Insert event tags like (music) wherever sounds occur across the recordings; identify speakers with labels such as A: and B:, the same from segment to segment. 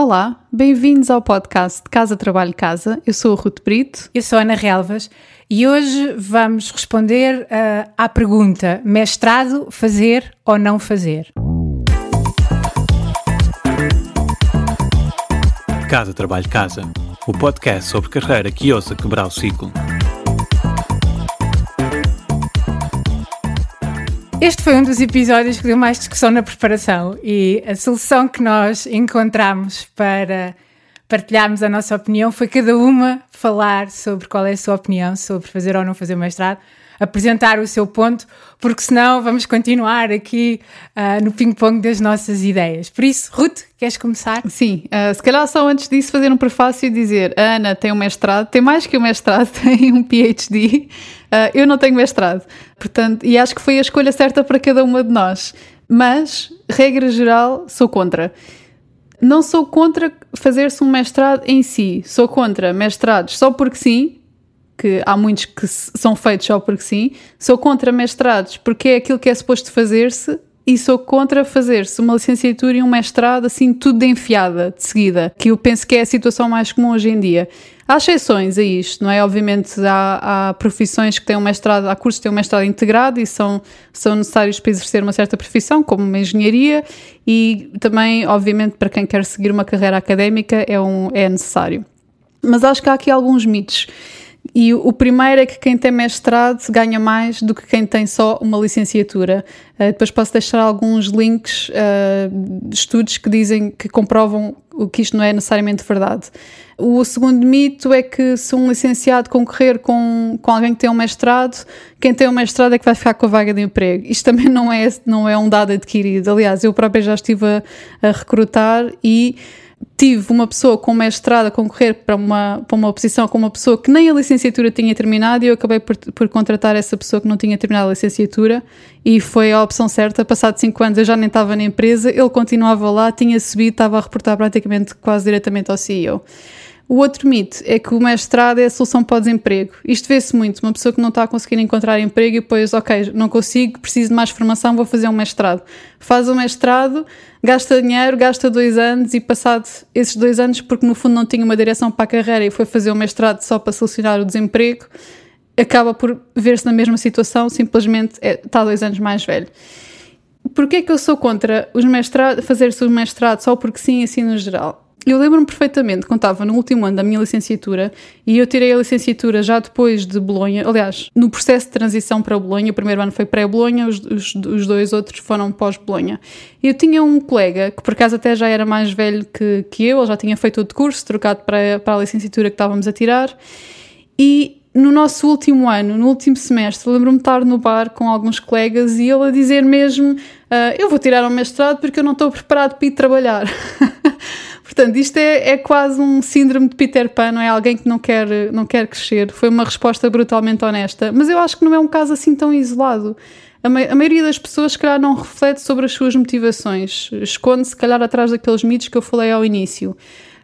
A: Olá, bem-vindos ao podcast Casa Trabalho Casa. Eu sou a Ruth Brito.
B: Eu sou a Ana Relvas e hoje vamos responder uh, à pergunta: mestrado, fazer ou não fazer?
C: Casa Trabalho Casa, o podcast sobre carreira que ousa quebrar o ciclo.
B: Este foi um dos episódios que deu mais discussão na preparação e a solução que nós encontramos para partilharmos a nossa opinião foi cada uma falar sobre qual é a sua opinião sobre fazer ou não fazer mestrado, apresentar o seu ponto, porque senão vamos continuar aqui uh, no ping-pong das nossas ideias. Por isso, Ruth, queres começar?
A: Sim, uh, se calhar só antes disso fazer um prefácio e dizer: a Ana tem um mestrado, tem mais que um mestrado, (laughs) tem um PhD. Uh, eu não tenho mestrado, portanto, e acho que foi a escolha certa para cada uma de nós. Mas, regra geral, sou contra. Não sou contra fazer-se um mestrado em si, sou contra mestrados só porque sim, que há muitos que são feitos só porque sim. Sou contra mestrados porque é aquilo que é suposto fazer-se e sou contra fazer-se uma licenciatura e um mestrado assim tudo de enfiada, de seguida, que eu penso que é a situação mais comum hoje em dia. Há exceções a isto, não é? Obviamente há, há profissões que têm um mestrado, há cursos que têm um mestrado integrado e são, são necessários para exercer uma certa profissão, como uma engenharia, e também, obviamente, para quem quer seguir uma carreira académica é, um, é necessário. Mas acho que há aqui alguns mitos. E o primeiro é que quem tem mestrado ganha mais do que quem tem só uma licenciatura. Uh, depois posso deixar alguns links uh, de estudos que dizem que comprovam que isto não é necessariamente verdade. O segundo mito é que se um licenciado concorrer com, com alguém que tem um mestrado, quem tem um mestrado é que vai ficar com a vaga de emprego. Isto também não é, não é um dado adquirido. Aliás, eu própria já estive a, a recrutar e tive uma pessoa com mestrado a concorrer para uma, para uma posição com uma pessoa que nem a licenciatura tinha terminado e eu acabei por, por contratar essa pessoa que não tinha terminado a licenciatura e foi a opção certa. Passado cinco anos eu já nem estava na empresa, ele continuava lá, tinha subido, estava a reportar praticamente quase diretamente ao CEO. O outro mito é que o mestrado é a solução para o desemprego. Isto vê-se muito. Uma pessoa que não está a conseguir encontrar emprego e depois, ok, não consigo, preciso de mais formação, vou fazer um mestrado. Faz o um mestrado, gasta dinheiro, gasta dois anos e passado esses dois anos, porque no fundo não tinha uma direção para a carreira e foi fazer um mestrado só para solucionar o desemprego, acaba por ver-se na mesma situação, simplesmente é, está dois anos mais velho. Porquê é que eu sou contra os fazer-se o mestrado só porque sim, assim no geral? Eu lembro-me perfeitamente quando estava no último ano da minha licenciatura e eu tirei a licenciatura já depois de Bolonha, aliás, no processo de transição para Bolonha, o primeiro ano foi pré-Bolonha, os, os, os, dois outros foram pós-Bolonha. Eu tinha um colega que por acaso até já era mais velho que, que eu, ele já tinha feito outro curso, trocado para, para a licenciatura que estávamos a tirar, e no nosso último ano, no último semestre, lembro-me de estar no bar com alguns colegas e ele a dizer mesmo: uh, Eu vou tirar um mestrado porque eu não estou preparado para ir trabalhar. (laughs) Portanto, isto é, é quase um síndrome de Peter Pan, não é? Alguém que não quer, não quer crescer. Foi uma resposta brutalmente honesta, mas eu acho que não é um caso assim tão isolado. A, ma a maioria das pessoas, se calhar, não reflete sobre as suas motivações, esconde-se, se calhar, atrás daqueles mitos que eu falei ao início.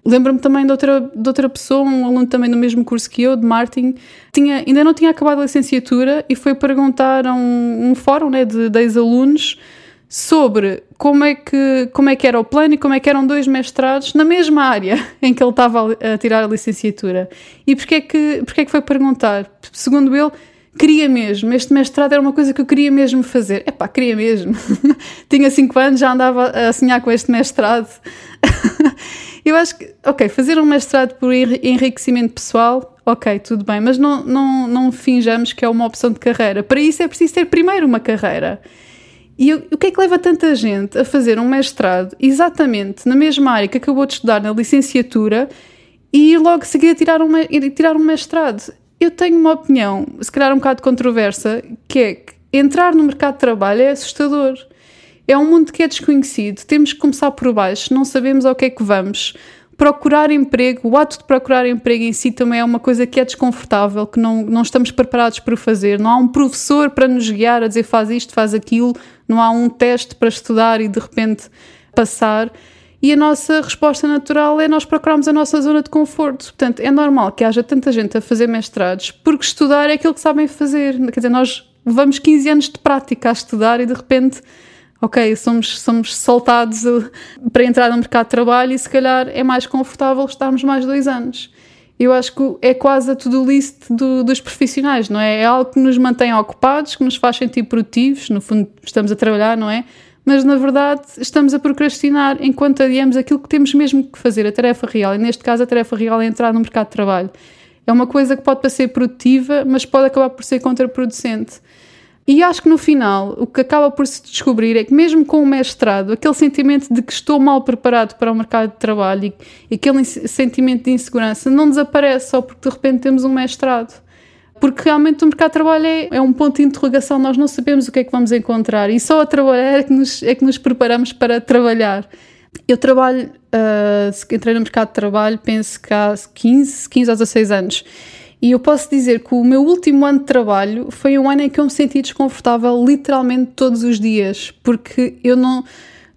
A: Lembro-me também de outra, de outra pessoa, um aluno também do mesmo curso que eu, de marketing, tinha, ainda não tinha acabado a licenciatura e foi perguntar a um, um fórum né, de 10 alunos sobre como é, que, como é que era o plano e como é que eram dois mestrados na mesma área (laughs) em que ele estava a tirar a licenciatura. E porquê é que, porquê é que foi perguntar? Segundo ele, queria mesmo. Este mestrado era uma coisa que eu queria mesmo fazer. Epá, queria mesmo. (laughs) Tinha 5 anos, já andava a sonhar com este mestrado. (laughs) eu acho que, ok, fazer um mestrado por enriquecimento pessoal, ok, tudo bem, mas não, não, não finjamos que é uma opção de carreira. Para isso é preciso ter primeiro uma carreira. E o que é que leva tanta gente a fazer um mestrado exatamente na mesma área que acabou de estudar na licenciatura e logo seguir a tirar um, tirar um mestrado? Eu tenho uma opinião, se calhar um bocado controversa, que é que entrar no mercado de trabalho é assustador. É um mundo que é desconhecido, temos que começar por baixo, não sabemos ao que é que vamos procurar emprego, o ato de procurar emprego em si também é uma coisa que é desconfortável, que não, não estamos preparados para fazer. Não há um professor para nos guiar a dizer faz isto, faz aquilo, não há um teste para estudar e de repente passar. E a nossa resposta natural é nós procurarmos a nossa zona de conforto. Portanto, é normal que haja tanta gente a fazer mestrados, porque estudar é aquilo que sabem fazer. Quer dizer, nós levamos 15 anos de prática a estudar e de repente ok, somos, somos soltados uh, para entrar no mercado de trabalho e se calhar é mais confortável estarmos mais dois anos. Eu acho que é quase a to-do list do, dos profissionais, não é? É algo que nos mantém ocupados, que nos faz sentir produtivos, no fundo estamos a trabalhar, não é? Mas na verdade estamos a procrastinar enquanto adiamos aquilo que temos mesmo que fazer, a tarefa real. E neste caso a tarefa real é entrar no mercado de trabalho. É uma coisa que pode parecer produtiva, mas pode acabar por ser contraproducente. E acho que no final o que acaba por se descobrir é que, mesmo com o mestrado, aquele sentimento de que estou mal preparado para o mercado de trabalho e, aquele sentimento de insegurança não desaparece só porque de repente temos um mestrado. Porque realmente o mercado de trabalho é, é, um ponto de interrogação, nós não sabemos o que é que vamos encontrar e só a trabalhar é que nos, é que nos preparamos para trabalhar. Eu trabalho, uh, entrei no mercado de trabalho, penso que há 15, 15 ou 16 anos. E eu posso dizer que o meu último ano de trabalho foi um ano em que eu me senti desconfortável literalmente todos os dias, porque eu não,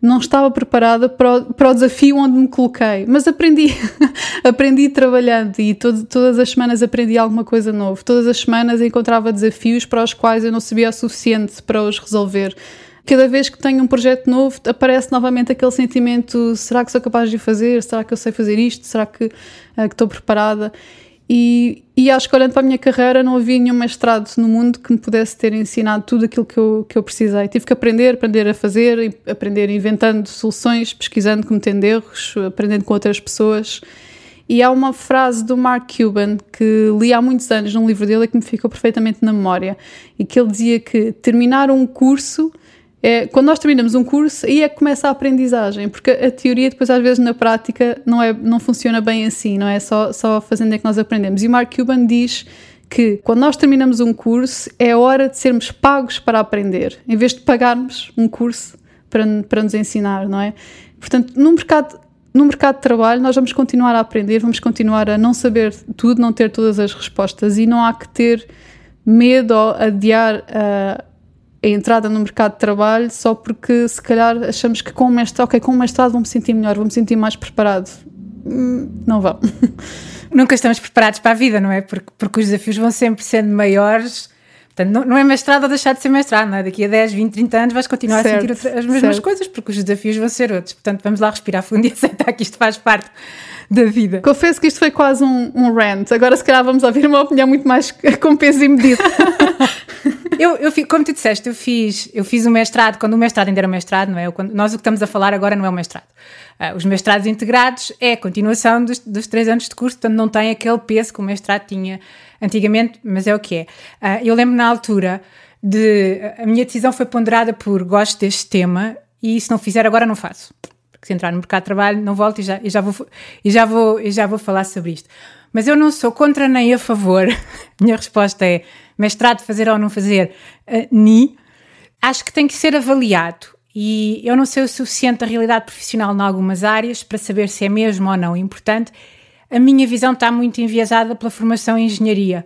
A: não estava preparada para o, para o desafio onde me coloquei. Mas aprendi, (laughs) aprendi trabalhando e todo, todas as semanas aprendi alguma coisa nova. Todas as semanas encontrava desafios para os quais eu não sabia o suficiente para os resolver cada vez que tenho um projeto novo, aparece novamente aquele sentimento: será que sou capaz de fazer? Será que eu sei fazer isto? Será que, uh, que estou preparada? E, e acho que olhando para a minha carreira não havia nenhum mestrado no mundo que me pudesse ter ensinado tudo aquilo que eu, que eu precisei. Tive que aprender, aprender a fazer, aprender inventando soluções, pesquisando, cometendo erros, aprendendo com outras pessoas. E há uma frase do Mark Cuban que li há muitos anos num livro dele que me ficou perfeitamente na memória e que ele dizia que terminar um curso é, quando nós terminamos um curso, aí é que começa a aprendizagem, porque a teoria depois às vezes na prática não, é, não funciona bem assim, não é só, só fazendo é que nós aprendemos. E o Mark Cuban diz que quando nós terminamos um curso é hora de sermos pagos para aprender, em vez de pagarmos um curso para, para nos ensinar, não é? Portanto, no mercado, no mercado de trabalho nós vamos continuar a aprender, vamos continuar a não saber tudo, não ter todas as respostas e não há que ter medo ou adiar a a entrada no mercado de trabalho só porque se calhar achamos que com o mestrado, ok, com o mestrado vou-me sentir melhor, vou-me sentir mais preparado. Hum, não vão. (laughs)
B: Nunca estamos preparados para a vida, não é? Porque, porque os desafios vão sempre sendo maiores. Portanto, não, não é mestrado ou deixar de ser mestrado, não é? Daqui a 10, 20, 30 anos vais continuar certo, a sentir outra, as mesmas certo. coisas, porque os desafios vão ser outros. Portanto, vamos lá respirar fundo e (laughs) aceitar que isto faz parte da vida.
A: Confesso que isto foi quase um, um rant. Agora, se calhar, vamos ouvir uma opinião muito mais (laughs) com peso e medida.
B: Eu, eu, como tu disseste, eu fiz, eu fiz o mestrado, quando o mestrado ainda era mestrado, não é? Quando, nós o que estamos a falar agora não é o mestrado. Uh, os mestrados integrados é a continuação dos, dos três anos de curso, portanto não tem aquele peso que o mestrado tinha antigamente, mas é o que é. Uh, eu lembro na altura de. A minha decisão foi ponderada por gosto deste tema e se não fizer agora não faço. Porque se entrar no mercado de trabalho não volto e já, e já, vou, e já, vou, e já vou falar sobre isto. Mas eu não sou contra nem a favor. (laughs) minha resposta é mestrado fazer ou não fazer, uh, ni, acho que tem que ser avaliado. E eu não sei o suficiente da realidade profissional em algumas áreas para saber se é mesmo ou não importante. A minha visão está muito enviesada pela formação em engenharia,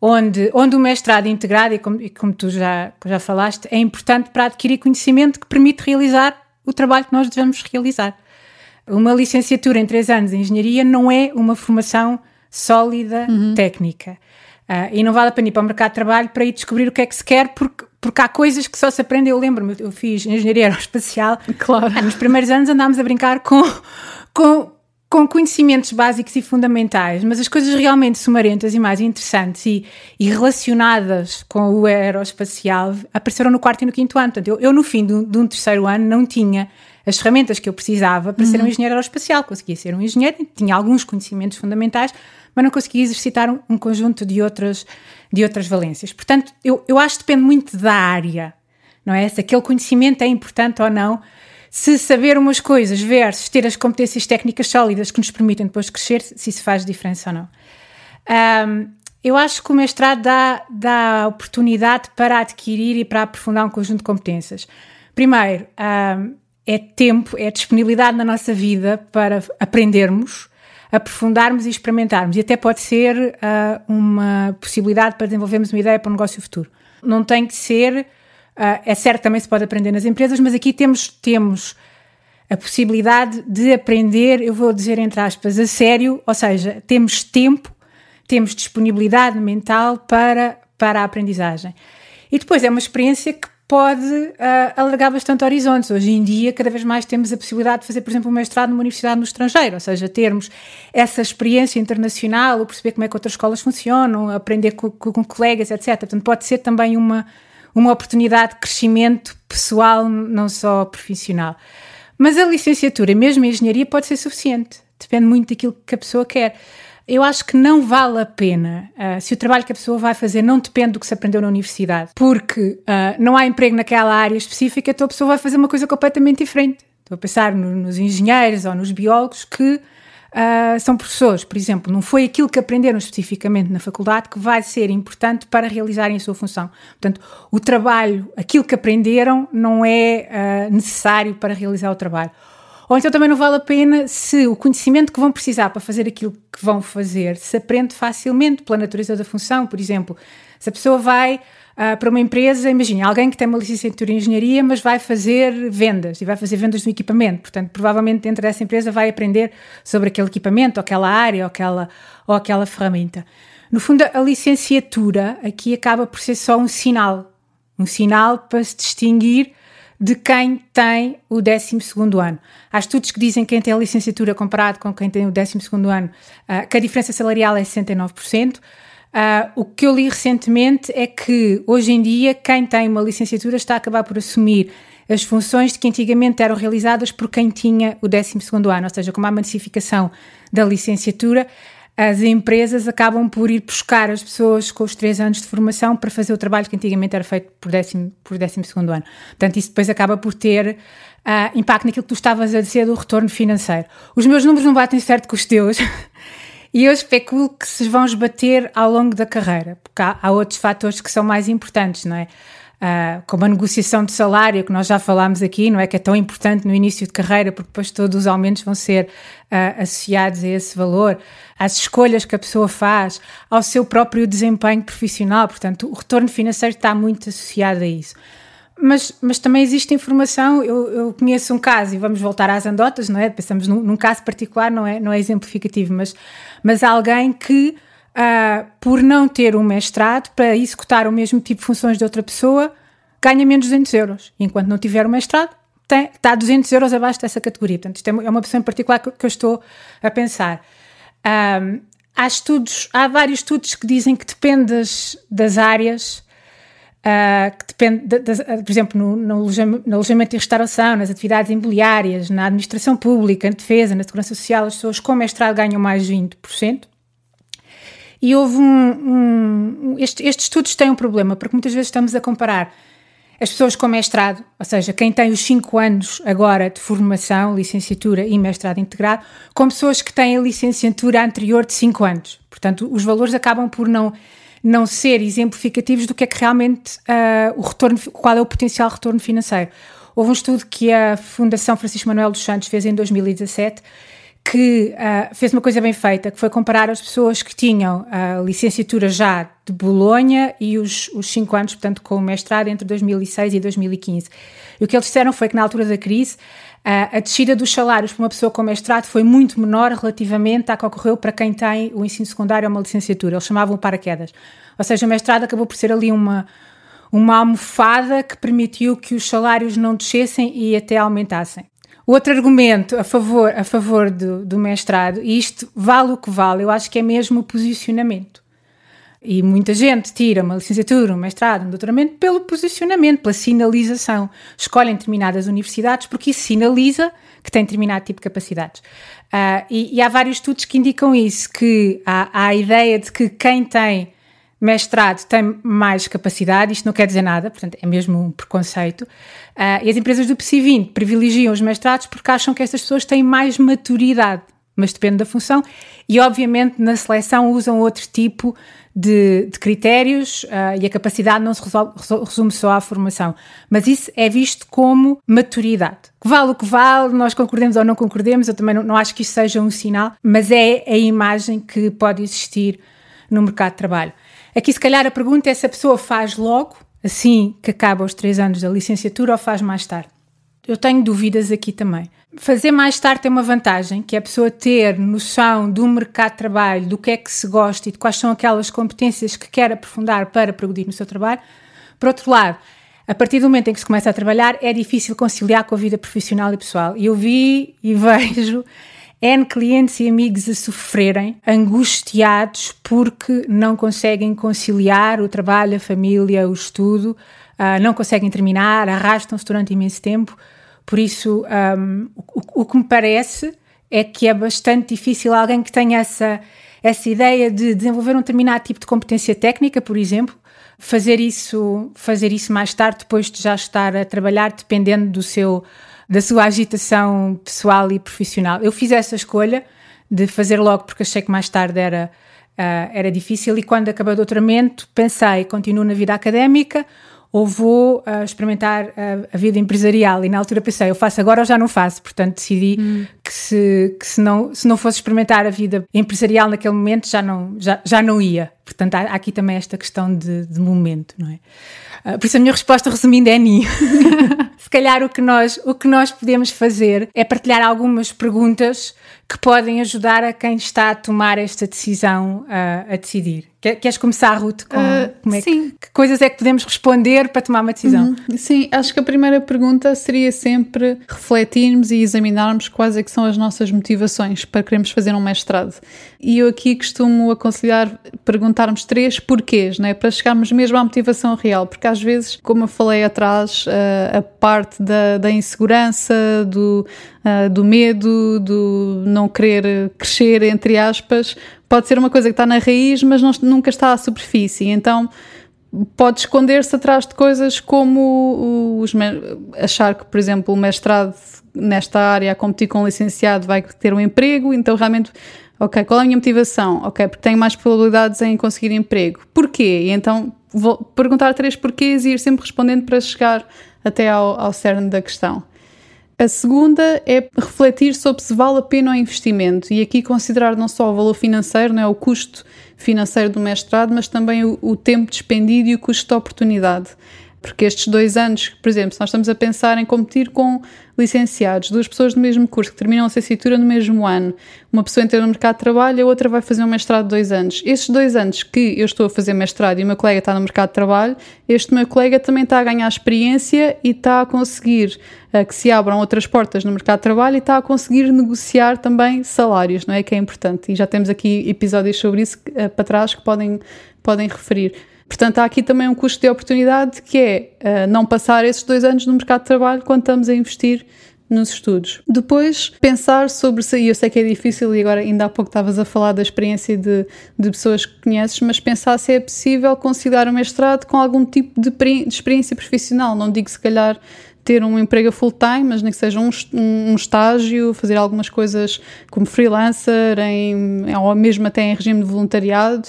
B: onde, onde o mestrado integrado, e como, e como tu já, já falaste, é importante para adquirir conhecimento que permite realizar o trabalho que nós devemos realizar. Uma licenciatura em três anos em engenharia não é uma formação sólida uhum. técnica. Uh, e não vale a pena ir para o mercado de trabalho para ir descobrir o que é que se quer, porque, porque há coisas que só se aprende. Eu lembro-me, eu fiz engenharia (laughs) aeroespacial.
A: Claro.
B: Nos primeiros anos andámos a brincar com, com, com conhecimentos básicos e fundamentais, mas as coisas realmente sumarentas e mais interessantes e, e relacionadas com o aeroespacial apareceram no quarto e no quinto ano. Portanto, eu, eu no fim de um, de um terceiro ano não tinha as ferramentas que eu precisava para uhum. ser um uhum. engenheiro aeroespacial. Conseguia ser um engenheiro, tinha alguns conhecimentos fundamentais, mas não conseguia exercitar um, um conjunto de outras, de outras valências. Portanto, eu, eu acho que depende muito da área, não é? Se aquele conhecimento é importante ou não, se saber umas coisas versus ter as competências técnicas sólidas que nos permitem depois crescer, se isso faz diferença ou não. Um, eu acho que o mestrado dá, dá oportunidade para adquirir e para aprofundar um conjunto de competências. Primeiro, um, é tempo, é disponibilidade na nossa vida para aprendermos aprofundarmos e experimentarmos. E até pode ser uh, uma possibilidade para desenvolvermos uma ideia para um negócio futuro. Não tem que ser. Uh, é certo, também se pode aprender nas empresas, mas aqui temos, temos a possibilidade de aprender, eu vou dizer entre aspas, a sério, ou seja, temos tempo, temos disponibilidade mental para, para a aprendizagem. E depois é uma experiência que pode uh, alargar bastante horizontes. Hoje em dia, cada vez mais temos a possibilidade de fazer, por exemplo, um mestrado numa universidade no estrangeiro, ou seja, termos essa experiência internacional, ou perceber como é que outras escolas funcionam, aprender com, com colegas, etc. Portanto, pode ser também uma, uma oportunidade de crescimento pessoal, não só profissional. Mas a licenciatura, mesmo a engenharia, pode ser suficiente. Depende muito daquilo que a pessoa quer. Eu acho que não vale a pena uh, se o trabalho que a pessoa vai fazer não depende do que se aprendeu na universidade, porque uh, não há emprego naquela área específica, então a pessoa vai fazer uma coisa completamente diferente. Estou a pensar no, nos engenheiros ou nos biólogos que uh, são professores, por exemplo. Não foi aquilo que aprenderam especificamente na faculdade que vai ser importante para realizarem a sua função. Portanto, o trabalho, aquilo que aprenderam, não é necessário para realizar o trabalho. Ou então também não vale a pena se o conhecimento que vão precisar para fazer aquilo que vão fazer se aprende facilmente pela natureza da função. Por exemplo, se a pessoa vai uh, para uma empresa, imagine alguém que tem uma licenciatura em engenharia, mas vai fazer vendas e vai fazer vendas do equipamento. Portanto, provavelmente dentro dessa empresa vai aprender sobre aquele equipamento, ou aquela área, ou aquela, ou aquela ferramenta. No fundo, a licenciatura aqui acaba por ser só um sinal. Um sinal para se distinguir de quem tem o 12 ano. Há estudos que dizem que quem tem a licenciatura comparado com quem tem o 12 ano, uh, que a diferença salarial é 69%. Uh, ah, o que eu li recentemente é que hoje em dia quem tem uma licenciatura está a acabar por assumir as funções de que antigamente eram realizadas por quem tinha o 12 ano, ou seja, com a massificação da licenciatura, as empresas acabam por ir buscar as pessoas com os três anos de formação para fazer o trabalho que antigamente era feito por décimo, por décimo segundo ano. Portanto, isso depois acaba por ter uh, impacto naquilo que tu estavas a dizer do retorno financeiro. Os meus números não batem certo com os teus. (laughs) E eu especulo que se vão esbater ao longo da carreira, porque há, há outros fatores que são mais importantes, não é? Uh, como a negociação de salário, que nós já falámos aqui, não é? Que é tão importante no início de carreira, porque depois todos os aumentos vão ser uh, associados a esse valor, às escolhas que a pessoa faz, ao seu próprio desempenho profissional. Portanto, o retorno financeiro está muito associado a isso. Mas, mas também existe informação, eu, eu conheço um caso, e vamos voltar às andotas, não é? Pensamos num, num caso particular, não é, não é exemplificativo, mas, mas alguém que uh, por não ter um mestrado para executar o mesmo tipo de funções de outra pessoa, ganha menos 200 euros. Enquanto não tiver o mestrado, tem, está 200 euros abaixo dessa categoria. Portanto, isto é uma pessoa em particular que, que eu estou a pensar. Um, há estudos, há vários estudos que dizem que depende das, das áreas, uh, que depende, de, de, por exemplo, no, no, alojamento, no alojamento e restauração, nas atividades imobiliárias, na administração pública, na defesa, na segurança social, as pessoas com mestrado ganham mais de 20%. E houve um. um este, estes estudos têm um problema, porque muitas vezes estamos a comparar as pessoas com mestrado, ou seja, quem tem os 5 anos agora de formação, licenciatura e mestrado integrado, com pessoas que têm a licenciatura anterior de 5 anos. Portanto, os valores acabam por não, não ser exemplificativos do que é que realmente uh, o retorno, qual é o potencial retorno financeiro. Houve um estudo que a Fundação Francisco Manuel dos Santos fez em 2017 que uh, fez uma coisa bem feita, que foi comparar as pessoas que tinham a licenciatura já de Bolonha e os, os cinco anos, portanto, com o mestrado entre 2006 e 2015. E o que eles disseram foi que na altura da crise uh, a descida dos salários para uma pessoa com mestrado foi muito menor relativamente à que ocorreu para quem tem o ensino secundário ou uma licenciatura. Eles chamavam paraquedas. Ou seja, o mestrado acabou por ser ali uma, uma almofada que permitiu que os salários não descessem e até aumentassem. Outro argumento a favor, a favor do, do mestrado, e isto vale o que vale, eu acho que é mesmo o posicionamento. E muita gente tira uma licenciatura, um mestrado, um doutoramento pelo posicionamento, pela sinalização. Escolhem determinadas universidades porque isso sinaliza que tem determinado tipo de capacidades. Uh, e, e, há vários estudos que indicam isso, que há, há a ideia de que quem tem mestrado tem mais capacidade, isto não quer dizer nada, portanto é mesmo um preconceito. Uh, e as empresas do PSI 20 privilegiam os mestrados porque acham que estas pessoas têm mais maturidade, mas depende da função. E obviamente na seleção usam outro tipo de, de critérios uh, e a capacidade não se resolve, resume só à formação. Mas isso é visto como maturidade. Que vale o que vale, nós concordemos ou não concordemos, eu também não, não acho que isso seja um sinal, mas é a imagem que pode existir no mercado de trabalho. Aqui, se calhar, a pergunta é se a pessoa faz logo, assim que acaba os três anos da licenciatura, ou faz mais tarde. Eu tenho dúvidas aqui também. Fazer mais tarde tem uma vantagem, que é a pessoa ter noção do mercado de trabalho, do que é que se gosta e de quais são aquelas competências que quer aprofundar para progredir no seu trabalho. Por outro lado, a partir do momento em que se começa a trabalhar, é difícil conciliar com a vida profissional e pessoal. E eu vi e (laughs) vejo N clientes e amigos a sofrerem, angustiados porque não conseguem conciliar o trabalho, a família, o estudo, uh, não conseguem terminar, arrastam-se durante imenso tempo. Por isso, um, o, o que me parece é que é bastante difícil alguém que tenha essa, essa ideia de desenvolver um determinado tipo de competência técnica, por exemplo, fazer isso, fazer isso mais tarde, depois de já estar a trabalhar, dependendo do seu da sua agitação pessoal e profissional. Eu fiz essa escolha de fazer logo porque achei que mais tarde era, uh, era difícil e quando acabei o doutoramento pensei, continuo na vida académica ou vou uh, experimentar a, a, vida empresarial. E na altura pensei, eu faço agora ou já não faço. Portanto, decidi hum. que, se, que se, não, se não fosse experimentar a vida empresarial naquele momento, já não, já, já não ia. Portanto, há, há aqui também esta questão de, de momento, não é? Uh, por isso a minha resposta resumindo é NI. (laughs) se calhar o que, nós, o que nós podemos fazer é partilhar algumas perguntas que podem ajudar a quem está a tomar esta decisão uh, a decidir. Queres começar, Ruth? Com,
A: uh,
B: é
A: sim.
B: Que, que, coisas é que podemos responder para tomar uma decisão?
A: Uhum. Sim, acho que a primeira pergunta seria sempre refletirmos e examinarmos quais é que são as nossas motivações para queremos fazer um mestrado. E eu aqui costumo aconselhar perguntarmos três porquês, né? para chegarmos mesmo à motivação real, porque às vezes, como eu falei atrás, uh, a parte da, da insegurança, do, uh, do medo, do não querer crescer, entre aspas, pode ser uma coisa que está na raiz, mas não, nunca está à superfície. Então pode esconder-se atrás de coisas como os, achar que, por exemplo, o mestrado nesta área a competir com o licenciado vai ter um emprego, então realmente, ok, qual é a minha motivação? Ok, porque tenho mais probabilidades em conseguir emprego. Porquê? E então vou perguntar três porquês e ir sempre respondendo para chegar até ao, ao cerne da questão. A segunda é refletir sobre se vale a pena o investimento e aqui considerar não só o valor financeiro, não é, o custo financeiro do mestrado, mas também o, o tempo despendido e o custo de oportunidade. Porque estes dois anos, por exemplo, se nós estamos a pensar em competir com licenciados, duas pessoas do mesmo curso que terminam a licenciatura no mesmo ano, uma pessoa entra no mercado de trabalho, a outra vai fazer um mestrado de dois anos. Estes dois anos que eu estou a fazer mestrado e o meu colega está no mercado de trabalho, este meu colega também está a ganhar experiência e está a conseguir uh, que se abram outras portas no mercado de trabalho e está a conseguir negociar também salários, não é? Que é importante. E já temos aqui episódios sobre isso uh, para trás que podem, podem referir. Portanto, há aqui também um custo de oportunidade que é uh, não passar esses dois anos no mercado de trabalho quando estamos a investir nos estudos. Depois, pensar sobre se, e eu sei que é difícil, e agora ainda há pouco estavas a falar da experiência de, de pessoas que conheces, mas pensar se é possível conciliar o mestrado com algum tipo de, de experiência profissional. Não digo se calhar ter um emprego full time, mas nem que seja um, um, estágio, fazer algumas coisas como freelancer, em, ou mesmo até em regime de voluntariado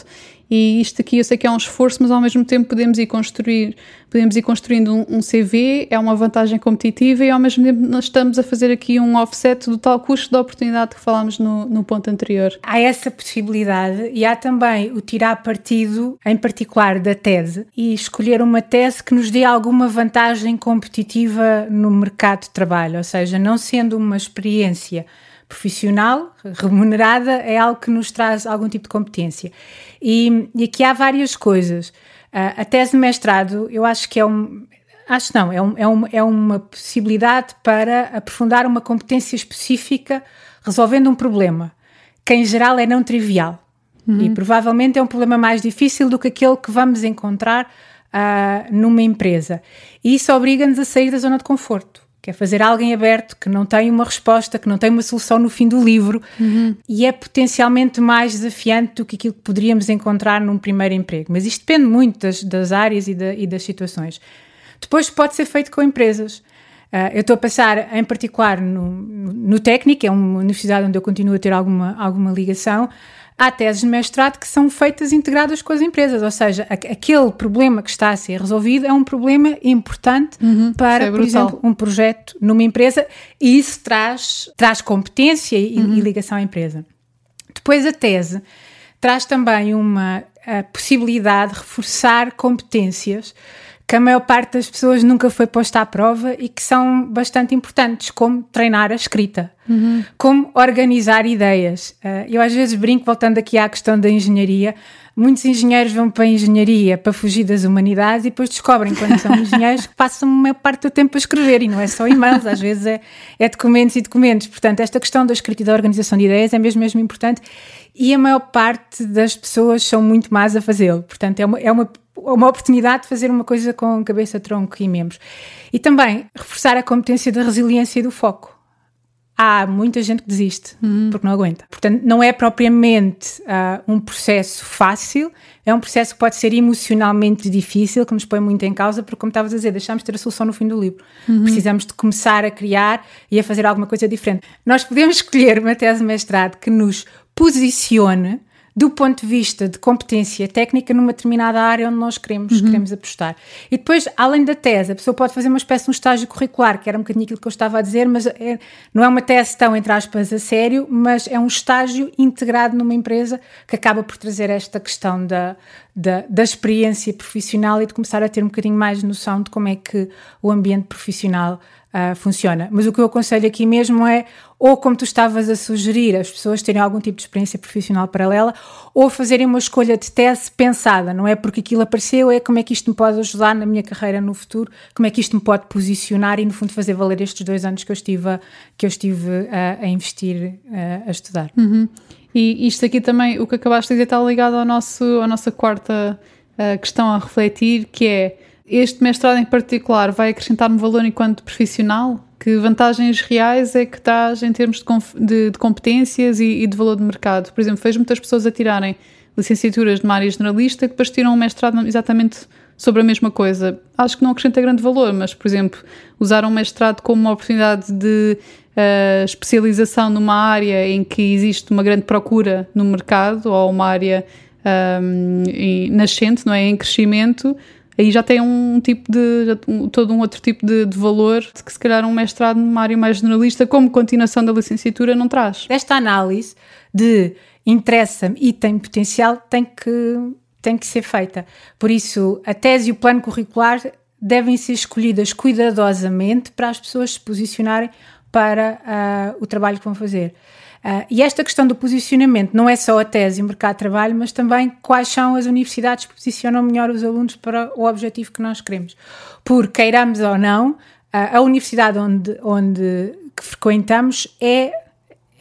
A: e isto aqui eu sei que é um esforço, mas ao mesmo tempo podemos ir construir, podemos ir construindo um, um CV, é uma vantagem competitiva e ao mesmo tempo nós estamos a fazer aqui um offset do tal custo da oportunidade que falámos no, no ponto anterior.
B: Há essa possibilidade e há também o tirar partido, em particular da tese, e escolher uma tese que nos dê alguma vantagem competitiva no mercado de trabalho, ou seja, não sendo uma experiência profissional, remunerada, é algo que nos traz algum tipo de competência. E, e aqui há várias coisas. Uh, a tese de mestrado, eu acho que é um. Acho não, é, um, é, um, é uma possibilidade para aprofundar uma competência específica resolvendo um problema, que em geral é não trivial. Uhum. E provavelmente é um problema mais difícil do que aquele que vamos encontrar uh, numa empresa. E isso obriga-nos a sair da zona de conforto que é fazer alguém aberto, que não tem uma resposta, que não tem uma solução no fim do livro uhum. e é potencialmente mais desafiante do que aquilo que poderíamos encontrar num primeiro emprego. Mas isto depende muito das, das áreas e, da, e, das situações. Depois pode ser feito com empresas. Uh, eu estou a passar, em particular, no, no técnico, é uma universidade onde eu continuo a ter alguma, alguma ligação, há teses de mestrado que são feitas integradas com as empresas, ou seja, aquele problema que está a ser resolvido é um problema importante uhum, para, é por exemplo, um projeto numa empresa e isso traz, traz competência e, uhum. e ligação à empresa. Depois a tese traz também uma possibilidade de reforçar competências que a maior parte das pessoas nunca foi posta à prova e que são bastante importantes, como treinar a escrita, uhum. como organizar ideias. Uh, eu às vezes brinco, voltando aqui à questão da engenharia, muitos engenheiros vão para a engenharia para fugir das humanidades e depois descobrem, quando são engenheiros, que passam a maior parte do tempo a escrever e não é só e-mails, às vezes é, é documentos e documentos. Portanto, esta questão da escrita e da organização de ideias é mesmo, mesmo importante e a maior parte das pessoas são muito más a fazê-lo. Portanto, é uma, é uma uma oportunidade de fazer uma coisa com cabeça, tronco e membros. E também reforçar a competência da resiliência e do foco. Há muita gente que desiste uhum. porque não aguenta. Portanto, não é propriamente uh, um processo fácil, é um processo que pode ser emocionalmente difícil, que nos põe muito em causa, porque, como estavas a dizer, deixamos de ter a solução no fim do livro. Uhum. Precisamos de começar a criar e a fazer alguma coisa diferente. Nós podemos (laughs) escolher uma tese de mestrado que nos posicione do ponto de vista de competência técnica numa determinada área onde nós queremos, uhum. queremos apostar. E depois, além da tese, a pessoa pode fazer uma espécie de um estágio curricular, que era um bocadinho aquilo que eu estava a dizer, mas é, não é uma tese tão, entre aspas, a sério, mas é um estágio integrado numa empresa que acaba por trazer esta questão da, da, da experiência profissional e de começar a ter um bocadinho mais noção de como é que o ambiente profissional uh, funciona. Mas o que eu aconselho aqui mesmo é, ou como tu estavas a sugerir, as pessoas terem algum tipo de experiência profissional paralela, ou fazerem uma escolha de tese pensada, não é porque aquilo apareceu, é como é que isto me pode ajudar na minha carreira no futuro, como é que isto me pode posicionar e, no fundo, fazer valer estes dois anos que eu estive, a, que eu estive a, a investir, a, a estudar.
A: Uhum. E isto aqui também, o que acabaste de dizer, está ligado ao nosso, à nossa quarta uh, questão a refletir, que é este mestrado em particular vai acrescentar-me valor enquanto profissional? Que vantagens reais é que traz em termos de, de, de competências e, e, de valor de mercado? Por exemplo, vejo muitas pessoas a tirarem licenciaturas de uma área generalista que depois tiram um mestrado exatamente sobre a mesma coisa. Acho que não acrescenta grande valor, mas, por exemplo, usar um mestrado como uma oportunidade de uh, especialização numa área em que existe uma grande procura no mercado ou uma área um, nascente, não é? Em crescimento, aí já tem um tipo de um, todo um outro tipo de, de, valor que se calhar um mestrado numa área mais generalista como continuação da licenciatura não traz.
B: Esta análise de interessa-me e tem potencial tem que tem que ser feita. Por isso, a tese e o plano curricular devem ser escolhidas cuidadosamente para as pessoas se posicionarem para uh, o trabalho que vão fazer. Uh, e esta questão do posicionamento não é só a tese e o mercado de trabalho, mas também quais são as universidades que posicionam melhor os alunos para o objetivo que nós queremos. Porque, queiramos ou não, a universidade onde, onde que frequentamos é,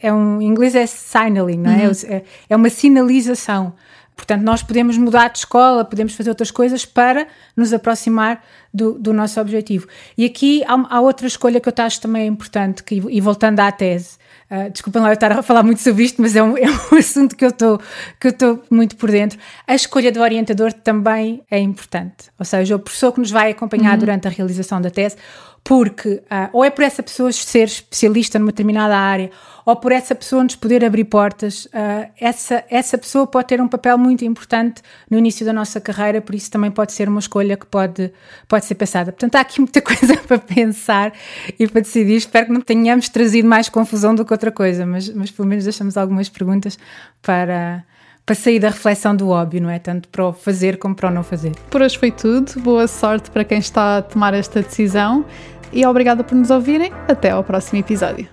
B: é um, em inglês é signaling, não é? Uhum. É, é uma sinalização. Portanto, nós podemos mudar de escola, podemos fazer outras coisas para nos aproximar do, do nosso objetivo. E aqui há, há, outra escolha que eu acho também importante, que, e voltando à tese, Uh, desculpem lá eu estar a falar muito sobre isto, mas é um, (laughs) é um assunto que eu estou muito por dentro. A escolha do orientador também é importante. Ou seja, o professor que nos vai acompanhar uhum. durante a realização da tese, porque uh, ou é por essa pessoa ser especialista numa determinada área, ou por essa pessoa nos poder abrir portas, uh, essa, essa pessoa pode ter um papel muito importante no início da nossa carreira, por isso também pode ser uma escolha que pode, pode ser pensada. Portanto, há aqui muita (laughs) coisa para pensar e para decidir. Espero que não tenhamos trazido mais confusão do que outra coisa, mas, mas pelo menos deixamos algumas perguntas para para sair da reflexão do óbvio, não é? Tanto para o fazer como para o não fazer.
A: Por hoje foi tudo. Boa sorte para quem está a tomar esta decisão e obrigada por nos ouvirem. Até ao próximo episódio.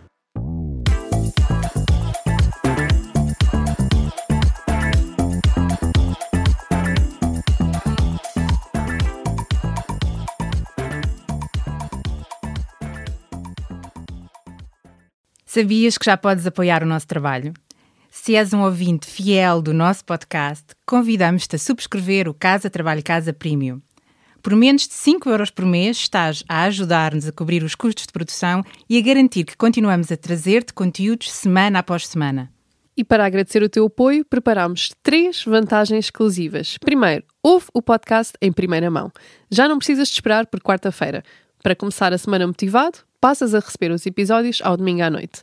B: Sabias que já podes apoiar o nosso trabalho? Se és um ouvinte fiel do nosso podcast, convidamos-te a subscrever o Casa Trabalho Casa Premium. Por menos de 5 euros por mês, estás a ajudar-nos a cobrir os custos de produção e a garantir que continuamos a trazer-te conteúdos semana após semana.
D: E para agradecer o teu apoio, preparamos três vantagens exclusivas. Primeiro, ouve o podcast em primeira mão. Já não precisas de esperar por quarta-feira. Para começar a semana motivado, passas a receber os episódios ao domingo à noite.